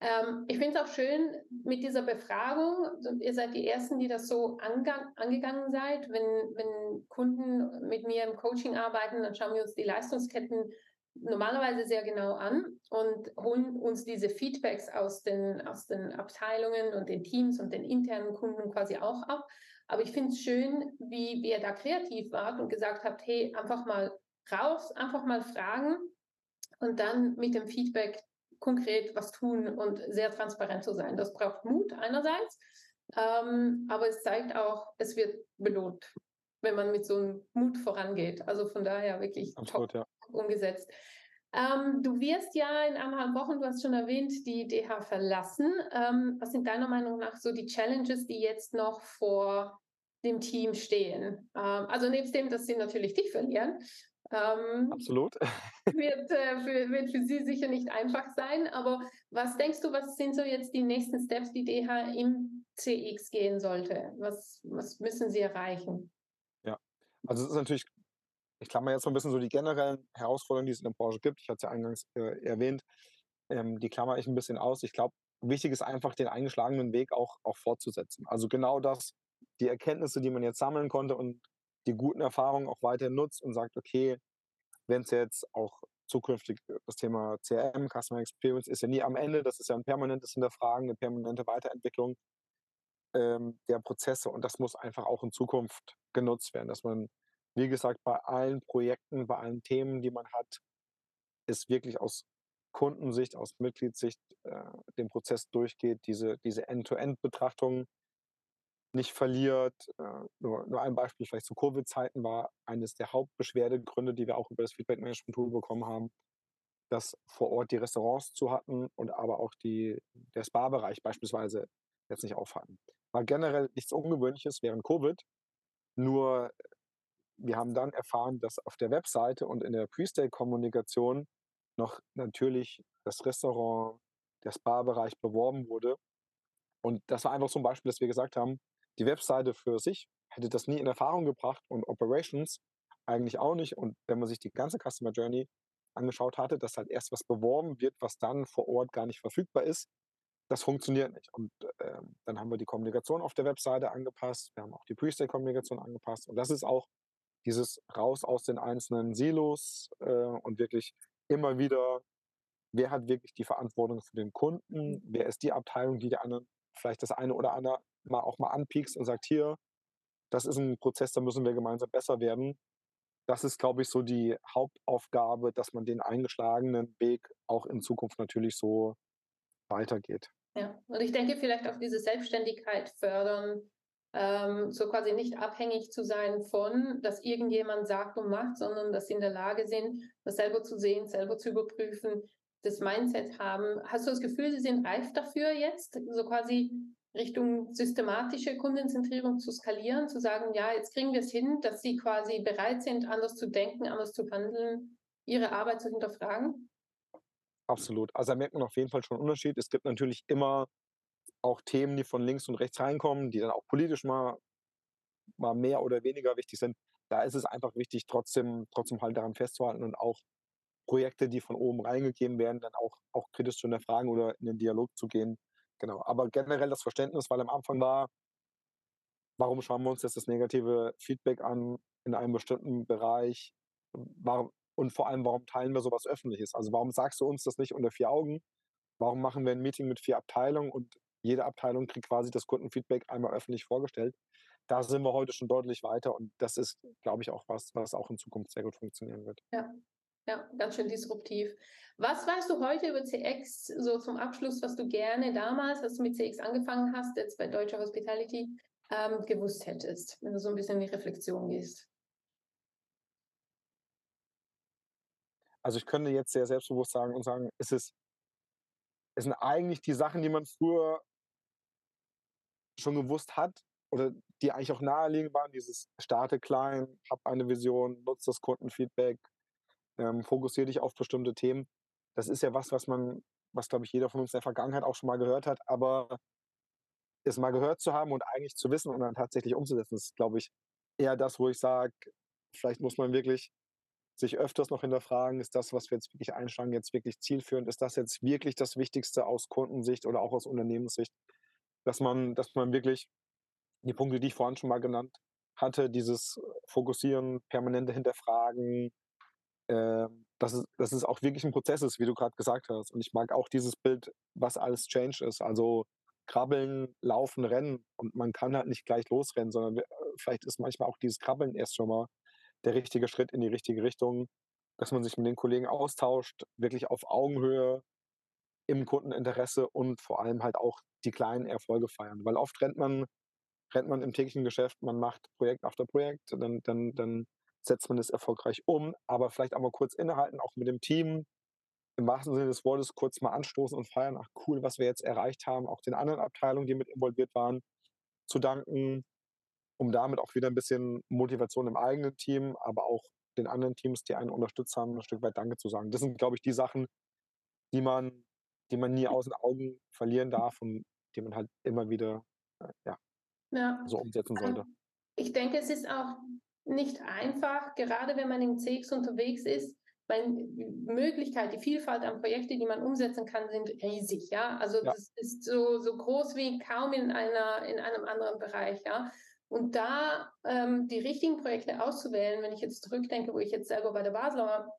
B: Ähm, ich finde es auch schön mit dieser Befragung. Ihr seid die Ersten, die das so angegangen seid. Wenn, wenn Kunden mit mir im Coaching arbeiten, dann schauen wir uns die Leistungsketten normalerweise sehr genau an und holen uns diese Feedbacks aus den, aus den Abteilungen und den Teams und den internen Kunden quasi auch ab. Aber ich finde es schön, wie ihr da kreativ wart und gesagt habt, hey, einfach mal raus, einfach mal fragen und dann mit dem Feedback konkret was tun und sehr transparent zu sein. Das braucht Mut einerseits, ähm, aber es zeigt auch, es wird belohnt, wenn man mit so einem Mut vorangeht. Also von daher wirklich Absolut, top ja. umgesetzt. Ähm, du wirst ja in anderthalb Wochen, du hast schon erwähnt, die DH verlassen. Ähm, was sind deiner Meinung nach so die Challenges, die jetzt noch vor dem Team stehen? Ähm, also nebst dem, dass sie natürlich dich verlieren.
C: Ähm, Absolut.
B: Wird, äh, für, wird für sie sicher nicht einfach sein. Aber was denkst du, was sind so jetzt die nächsten Steps, die DH im CX gehen sollte? Was, was müssen sie erreichen?
C: Ja, also es ist natürlich ich klammer jetzt mal ein bisschen so die generellen Herausforderungen, die es in der Branche gibt. Ich hatte es ja eingangs äh, erwähnt. Ähm, die klammer ich ein bisschen aus. Ich glaube, wichtig ist einfach, den eingeschlagenen Weg auch, auch fortzusetzen. Also genau das, die Erkenntnisse, die man jetzt sammeln konnte und die guten Erfahrungen auch weiter nutzt und sagt, okay, wenn es jetzt auch zukünftig das Thema CRM, Customer Experience, ist ja nie am Ende, das ist ja ein permanentes Hinterfragen, eine permanente Weiterentwicklung ähm, der Prozesse. Und das muss einfach auch in Zukunft genutzt werden, dass man, wie gesagt, bei allen Projekten, bei allen Themen, die man hat, es wirklich aus Kundensicht, aus Mitgliedssicht äh, den Prozess durchgeht, diese, diese End-to-End-Betrachtung nicht verliert. Äh, nur, nur ein Beispiel vielleicht zu Covid-Zeiten war eines der Hauptbeschwerdegründe, die wir auch über das Feedback-Management-Tool bekommen haben, dass vor Ort die Restaurants zu hatten und aber auch die, der Spa-Bereich beispielsweise jetzt nicht aufhatten. War generell nichts Ungewöhnliches während Covid. Nur wir haben dann erfahren, dass auf der Webseite und in der Pre-Stay-Kommunikation noch natürlich das Restaurant, der Spa-Bereich beworben wurde. Und das war einfach so ein Beispiel, dass wir gesagt haben, die Webseite für sich hätte das nie in Erfahrung gebracht und Operations eigentlich auch nicht. Und wenn man sich die ganze Customer Journey angeschaut hatte, dass halt erst was beworben wird, was dann vor Ort gar nicht verfügbar ist, das funktioniert nicht. Und äh, dann haben wir die Kommunikation auf der Webseite angepasst, wir haben auch die Pre-State-Kommunikation angepasst. Und das ist auch dieses raus aus den einzelnen Silos äh, und wirklich immer wieder, wer hat wirklich die Verantwortung für den Kunden, wer ist die Abteilung, die der anderen vielleicht das eine oder andere mal auch mal anpiekst und sagt, hier, das ist ein Prozess, da müssen wir gemeinsam besser werden. Das ist, glaube ich, so die Hauptaufgabe, dass man den eingeschlagenen Weg auch in Zukunft natürlich so weitergeht.
B: Ja, und ich denke vielleicht auch diese Selbstständigkeit fördern, ähm, so quasi nicht abhängig zu sein von, dass irgendjemand sagt und macht, sondern dass sie in der Lage sind, das selber zu sehen, selber zu überprüfen, das Mindset haben. Hast du das Gefühl, sie sind reif dafür jetzt, so quasi Richtung systematische Kundenzentrierung zu skalieren, zu sagen, ja, jetzt kriegen wir es hin, dass sie quasi bereit sind, anders zu denken, anders zu handeln, ihre Arbeit zu hinterfragen?
C: Absolut. Also da merkt man auf jeden Fall schon einen Unterschied. Es gibt natürlich immer auch Themen, die von links und rechts reinkommen, die dann auch politisch mal, mal mehr oder weniger wichtig sind. Da ist es einfach wichtig, trotzdem, trotzdem halt daran festzuhalten und auch Projekte, die von oben reingegeben werden, dann auch, auch kritisch zu hinterfragen oder in den Dialog zu gehen. Genau. Aber generell das Verständnis, weil am Anfang war, warum schauen wir uns jetzt das negative Feedback an in einem bestimmten Bereich? Warum, und vor allem, warum teilen wir sowas Öffentliches? Also warum sagst du uns das nicht unter vier Augen? Warum machen wir ein Meeting mit vier Abteilungen und jede Abteilung kriegt quasi das Kundenfeedback einmal öffentlich vorgestellt? Da sind wir heute schon deutlich weiter und das ist, glaube ich, auch was, was auch in Zukunft sehr gut funktionieren wird.
B: Ja, ja, ganz schön disruptiv. Was weißt du heute über CX, so zum Abschluss, was du gerne damals, als du mit CX angefangen hast, jetzt bei Deutscher Hospitality, ähm, gewusst hättest, wenn du so ein bisschen in die Reflexion gehst?
C: Also ich könnte jetzt sehr selbstbewusst sagen und sagen, es ist, es sind eigentlich die Sachen, die man früher schon gewusst hat oder die eigentlich auch naheliegend waren, dieses starte klein, hab eine Vision, nutze das Kundenfeedback, ähm, fokussiere dich auf bestimmte Themen. Das ist ja was, was man, was glaube ich jeder von uns in der Vergangenheit auch schon mal gehört hat, aber es mal gehört zu haben und eigentlich zu wissen und dann tatsächlich umzusetzen, ist, glaube ich, eher das, wo ich sage, vielleicht muss man wirklich sich öfters noch hinterfragen, ist das, was wir jetzt wirklich einschlagen, jetzt wirklich zielführend? Ist das jetzt wirklich das Wichtigste aus Kundensicht oder auch aus Unternehmenssicht? Dass man, dass man wirklich die Punkte, die ich vorhin schon mal genannt hatte, dieses Fokussieren, permanente Hinterfragen, äh, dass, es, dass es auch wirklich ein Prozess ist, wie du gerade gesagt hast. Und ich mag auch dieses Bild, was alles Change ist. Also krabbeln, laufen, rennen. Und man kann halt nicht gleich losrennen, sondern äh, vielleicht ist manchmal auch dieses Krabbeln erst schon mal der richtige Schritt in die richtige Richtung, dass man sich mit den Kollegen austauscht, wirklich auf Augenhöhe im Kundeninteresse und vor allem halt auch die kleinen Erfolge feiern. Weil oft rennt man, rennt man im täglichen Geschäft, man macht Projekt after Projekt, dann, dann, dann setzt man es erfolgreich um, aber vielleicht auch mal kurz innehalten, auch mit dem Team, im wahrsten Sinne des Wortes kurz mal anstoßen und feiern, ach cool, was wir jetzt erreicht haben, auch den anderen Abteilungen, die mit involviert waren, zu danken, um damit auch wieder ein bisschen Motivation im eigenen Team, aber auch den anderen Teams, die einen unterstützt haben, ein Stück weit Danke zu sagen. Das sind, glaube ich, die Sachen, die man, die man nie aus den Augen verlieren darf und die man halt immer wieder äh, ja, ja, so umsetzen sollte. Ähm,
B: ich denke, es ist auch nicht einfach, gerade wenn man im CX unterwegs ist, weil die Möglichkeit, die Vielfalt an Projekte, die man umsetzen kann, sind riesig, ja. Also ja. das ist so, so groß wie kaum in einer, in einem anderen Bereich, ja Und da ähm, die richtigen Projekte auszuwählen, wenn ich jetzt zurückdenke, wo ich jetzt selber bei der Basler war,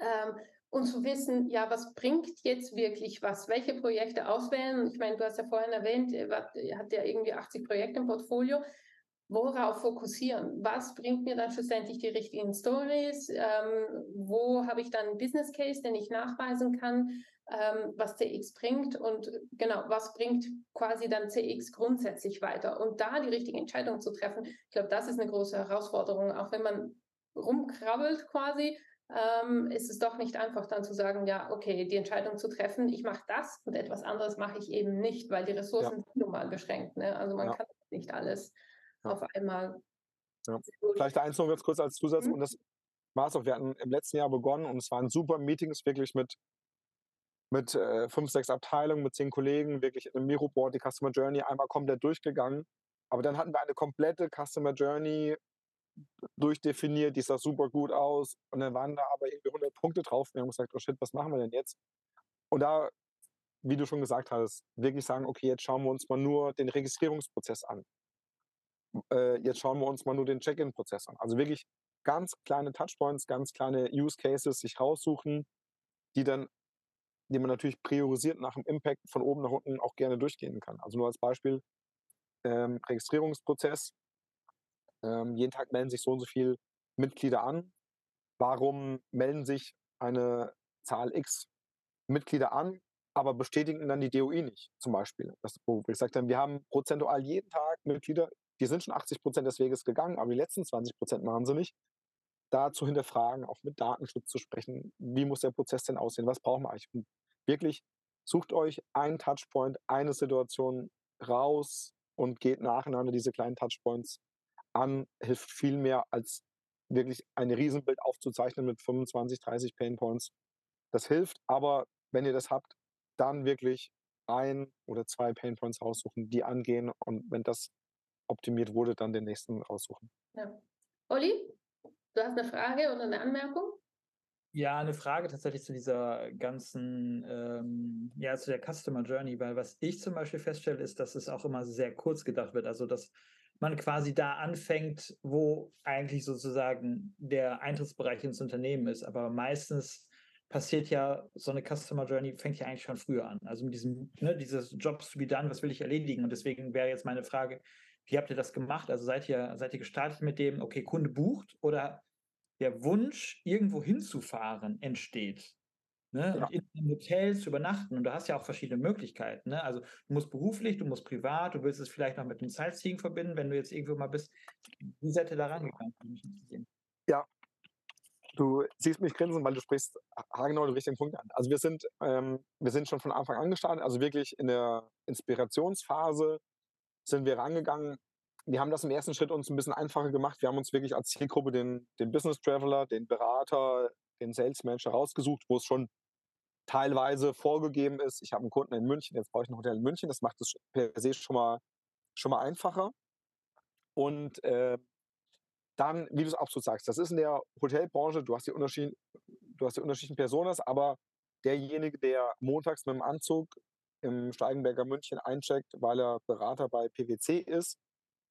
B: ähm, und zu wissen, ja, was bringt jetzt wirklich was? Welche Projekte auswählen? Ich meine, du hast ja vorhin erwähnt, ihr habt ja irgendwie 80 Projekte im Portfolio. Worauf fokussieren? Was bringt mir dann schlussendlich die richtigen Stories? Ähm, wo habe ich dann einen Business Case, den ich nachweisen kann, ähm, was CX bringt? Und genau, was bringt quasi dann CX grundsätzlich weiter? Und da die richtige Entscheidung zu treffen, ich glaube, das ist eine große Herausforderung, auch wenn man rumkrabbelt quasi, ähm, ist es doch nicht einfach dann zu sagen, ja, okay, die Entscheidung zu treffen, ich mache das und etwas anderes mache ich eben nicht, weil die Ressourcen ja. sind nun mal beschränkt. Ne? Also man ja. kann nicht alles. Auf einmal.
C: Vielleicht eins noch ganz kurz als Zusatz mhm. und das war es auch. Wir hatten im letzten Jahr begonnen und es waren super Meetings, wirklich mit mit äh, fünf, sechs Abteilungen, mit zehn Kollegen, wirklich in einem Miro-Board die Customer Journey einmal komplett durchgegangen. Aber dann hatten wir eine komplette Customer Journey durchdefiniert, die sah super gut aus. Und dann waren da aber irgendwie 100 Punkte drauf. Wir haben gesagt, oh shit, was machen wir denn jetzt? Und da, wie du schon gesagt hast, wirklich sagen, okay, jetzt schauen wir uns mal nur den Registrierungsprozess an. Äh, jetzt schauen wir uns mal nur den Check-in-Prozess an. Also wirklich ganz kleine Touchpoints, ganz kleine Use Cases sich raussuchen, die dann, die man natürlich priorisiert nach dem Impact von oben nach unten auch gerne durchgehen kann. Also nur als Beispiel ähm, Registrierungsprozess ähm, jeden Tag melden sich so und so viele Mitglieder an. Warum melden sich eine Zahl X Mitglieder an, aber bestätigen dann die DOI nicht, zum Beispiel. Das, wo wir gesagt haben, wir haben prozentual jeden Tag Mitglieder, die sind schon 80 Prozent des Weges gegangen, aber die letzten 20 Prozent machen sie nicht. Da zu hinterfragen, auch mit Datenschutz zu sprechen, wie muss der Prozess denn aussehen, was brauchen wir eigentlich? Und wirklich sucht euch einen Touchpoint, eine Situation raus und geht nacheinander diese kleinen Touchpoints an, hilft viel mehr als wirklich ein Riesenbild aufzuzeichnen mit 25, 30 Painpoints. Das hilft, aber wenn ihr das habt, dann wirklich ein oder zwei Painpoints raussuchen, die angehen und wenn das optimiert wurde, dann den nächsten raussuchen.
B: Ja. Olli, du hast eine Frage oder eine Anmerkung?
E: Ja, eine Frage tatsächlich zu dieser ganzen, ähm, ja, zu der Customer Journey, weil was ich zum Beispiel feststelle, ist, dass es auch immer sehr kurz gedacht wird. Also, dass man quasi da anfängt, wo eigentlich sozusagen der Eintrittsbereich ins Unternehmen ist. Aber meistens passiert ja so eine Customer Journey, fängt ja eigentlich schon früher an. Also mit diesem, ne, dieses Jobs to be done, was will ich erledigen? Und deswegen wäre jetzt meine Frage, wie habt ihr das gemacht? Also seid ihr, seid ihr gestartet mit dem, okay, Kunde bucht oder der Wunsch, irgendwo hinzufahren, entsteht? Ne? Ja. Und in einem Hotel zu übernachten. Und du hast ja auch verschiedene Möglichkeiten. Ne? Also du musst beruflich, du musst privat, du willst es vielleicht noch mit dem Sightseeing verbinden, wenn du jetzt irgendwo mal bist. Wie seid ihr da rangegangen?
C: Ja, du siehst mich grinsen, weil du sprichst haargenau den richtigen Punkt an. Also wir sind, ähm, wir sind schon von Anfang an gestartet, also wirklich in der Inspirationsphase sind wir rangegangen. Wir haben das im ersten Schritt uns ein bisschen einfacher gemacht. Wir haben uns wirklich als Zielgruppe den, den Business Traveler, den Berater, den Sales Manager rausgesucht, wo es schon teilweise vorgegeben ist, ich habe einen Kunden in München, jetzt brauche ich ein Hotel in München. Das macht es per se schon mal, schon mal einfacher. Und äh, dann, wie du es auch so sagst, das ist in der Hotelbranche, du hast die unterschiedlichen, du hast die unterschiedlichen Personas, aber derjenige, der montags mit dem Anzug im Steigenberger München eincheckt, weil er Berater bei PwC ist,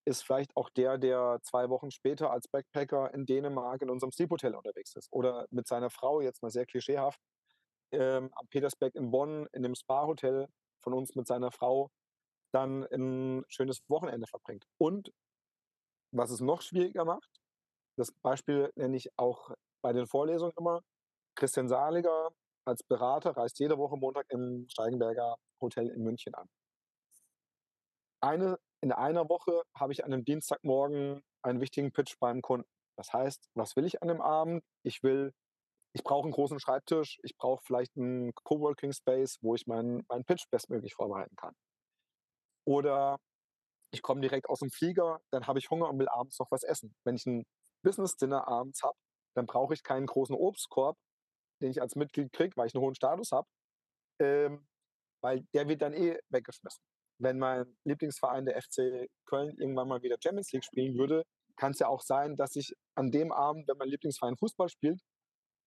C: ist vielleicht auch der, der zwei Wochen später als Backpacker in Dänemark in unserem Sleep Hotel unterwegs ist. Oder mit seiner Frau, jetzt mal sehr klischeehaft, ähm, am Petersberg in Bonn in dem Spa-Hotel von uns mit seiner Frau dann ein schönes Wochenende verbringt. Und was es noch schwieriger macht, das Beispiel nenne ich auch bei den Vorlesungen immer, Christian Saliger als Berater reist jede Woche Montag im Steigenberger Hotel in München an. Eine in einer Woche habe ich an einem Dienstagmorgen einen wichtigen Pitch beim Kunden. Das heißt, was will ich an dem Abend? Ich will, ich brauche einen großen Schreibtisch, ich brauche vielleicht einen Coworking Space, wo ich meinen, meinen Pitch bestmöglich vorbereiten kann. Oder ich komme direkt aus dem Flieger, dann habe ich Hunger und will abends noch was essen. Wenn ich ein Business Dinner abends habe, dann brauche ich keinen großen Obstkorb, den ich als Mitglied kriege, weil ich einen hohen Status habe, ähm, weil der wird dann eh weggeschmissen wenn mein Lieblingsverein, der FC Köln, irgendwann mal wieder Champions League spielen würde, kann es ja auch sein, dass ich an dem Abend, wenn mein Lieblingsverein Fußball spielt,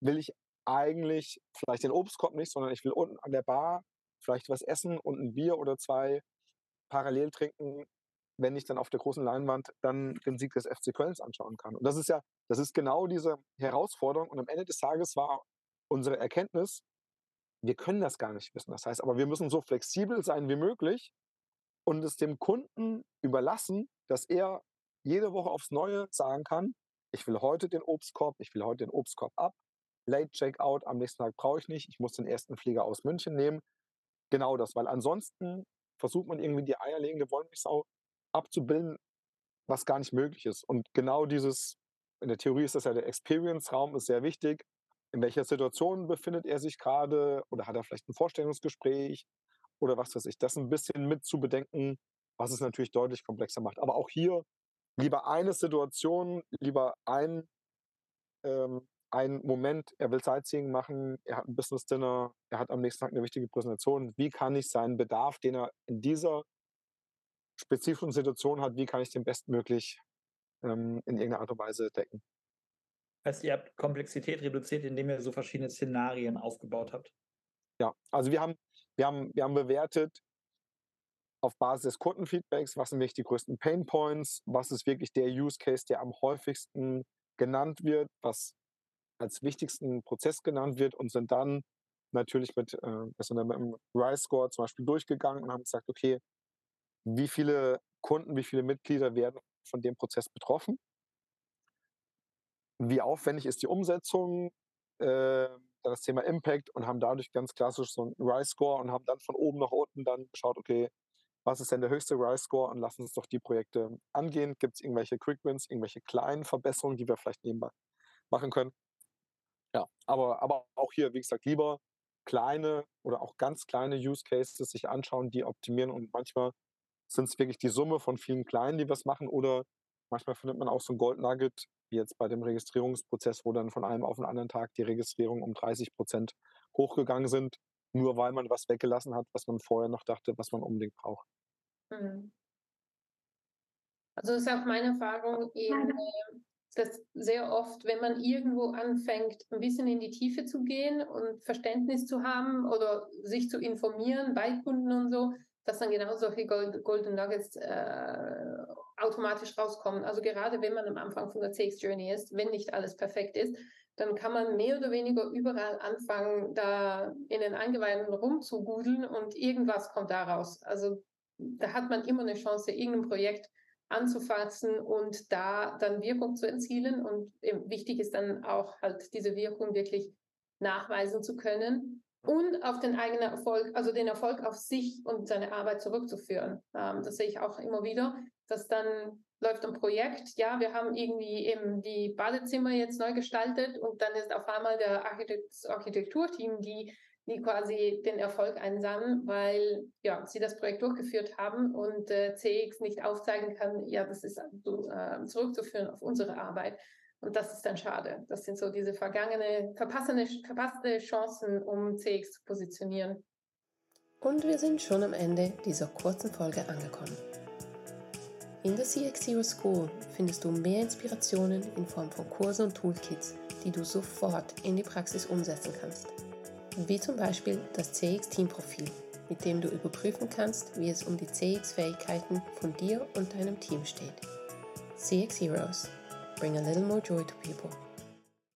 C: will ich eigentlich vielleicht den Obstkorb nicht, sondern ich will unten an der Bar vielleicht was essen und ein Bier oder zwei parallel trinken, wenn ich dann auf der großen Leinwand dann den Sieg des FC Kölns anschauen kann. Und das ist ja, das ist genau diese Herausforderung. Und am Ende des Tages war unsere Erkenntnis, wir können das gar nicht wissen. Das heißt, aber wir müssen so flexibel sein wie möglich und es dem Kunden überlassen, dass er jede Woche aufs Neue sagen kann, ich will heute den Obstkorb, ich will heute den Obstkorb ab, Late Checkout, am nächsten Tag brauche ich nicht, ich muss den ersten Flieger aus München nehmen. Genau das, weil ansonsten versucht man irgendwie die eierlegende Wollmilchsau abzubilden, was gar nicht möglich ist. Und genau dieses, in der Theorie ist das ja der Experience-Raum, ist sehr wichtig. In welcher Situation befindet er sich gerade oder hat er vielleicht ein Vorstellungsgespräch oder was weiß ich. Das ein bisschen mit zu bedenken, was es natürlich deutlich komplexer macht. Aber auch hier lieber eine Situation, lieber ein, ähm, ein Moment, er will Sightseeing machen, er hat ein Business Dinner, er hat am nächsten Tag eine wichtige Präsentation. Wie kann ich seinen Bedarf, den er in dieser spezifischen Situation hat, wie kann ich den bestmöglich ähm, in irgendeiner Art und Weise decken?
E: Heißt, ihr habt Komplexität reduziert, indem ihr so verschiedene Szenarien aufgebaut habt?
C: Ja, also wir haben, wir haben, wir haben bewertet, auf Basis des Kundenfeedbacks, was sind wirklich die größten Pain Points, was ist wirklich der Use Case, der am häufigsten genannt wird, was als wichtigsten Prozess genannt wird und sind dann natürlich mit, äh, sind dann mit dem Rise Score zum Beispiel durchgegangen und haben gesagt, okay, wie viele Kunden, wie viele Mitglieder werden von dem Prozess betroffen? Wie aufwendig ist die Umsetzung? Äh, das Thema Impact und haben dadurch ganz klassisch so einen Rise Score und haben dann von oben nach unten dann geschaut, okay, was ist denn der höchste Rise-Score und lassen uns doch die Projekte angehen. Gibt es irgendwelche Quick Wins, irgendwelche kleinen Verbesserungen, die wir vielleicht nebenbei machen können? Ja, aber, aber auch hier, wie gesagt, lieber kleine oder auch ganz kleine Use Cases sich anschauen, die optimieren und manchmal sind es wirklich die Summe von vielen kleinen, die was machen oder manchmal findet man auch so ein Gold Nugget, wie jetzt bei dem Registrierungsprozess, wo dann von einem auf den anderen Tag die Registrierung um 30 Prozent hochgegangen sind nur weil man was weggelassen hat, was man vorher noch dachte, was man unbedingt braucht. Mhm.
B: Also das ist auch meine Erfahrung, eben, äh, dass sehr oft, wenn man irgendwo anfängt, ein bisschen in die Tiefe zu gehen und Verständnis zu haben oder sich zu informieren bei Kunden und so, dass dann genau solche Gold, Golden Nuggets äh, automatisch rauskommen. Also gerade wenn man am Anfang von der CX Journey ist, wenn nicht alles perfekt ist, dann kann man mehr oder weniger überall anfangen, da in den Eingeweiden rumzugudeln und irgendwas kommt daraus. Also da hat man immer eine Chance, irgendein Projekt anzufassen und da dann Wirkung zu erzielen. Und wichtig ist dann auch halt diese Wirkung wirklich nachweisen zu können und auf den eigenen Erfolg, also den Erfolg auf sich und seine Arbeit zurückzuführen. Ähm, das sehe ich auch immer wieder, dass dann läuft ein Projekt, ja, wir haben irgendwie eben die Badezimmer jetzt neu gestaltet und dann ist auf einmal der Architekt Architekturteam, die, die quasi den Erfolg einsammeln, weil ja, sie das Projekt durchgeführt haben und äh, CX nicht aufzeigen kann, ja, das ist äh, zurückzuführen auf unsere Arbeit. Und das ist dann schade. Das sind so diese vergangene, verpassene, verpasste Chancen, um CX zu positionieren. Und wir sind schon am Ende dieser kurzen Folge angekommen. In der CX Zero School findest du mehr Inspirationen in Form von Kursen und Toolkits, die du sofort in die Praxis umsetzen kannst. Wie zum Beispiel das CX Team Profil, mit dem du überprüfen kannst, wie es um die CX-Fähigkeiten von dir und deinem Team steht. CX Heroes. Bring a little more joy to people.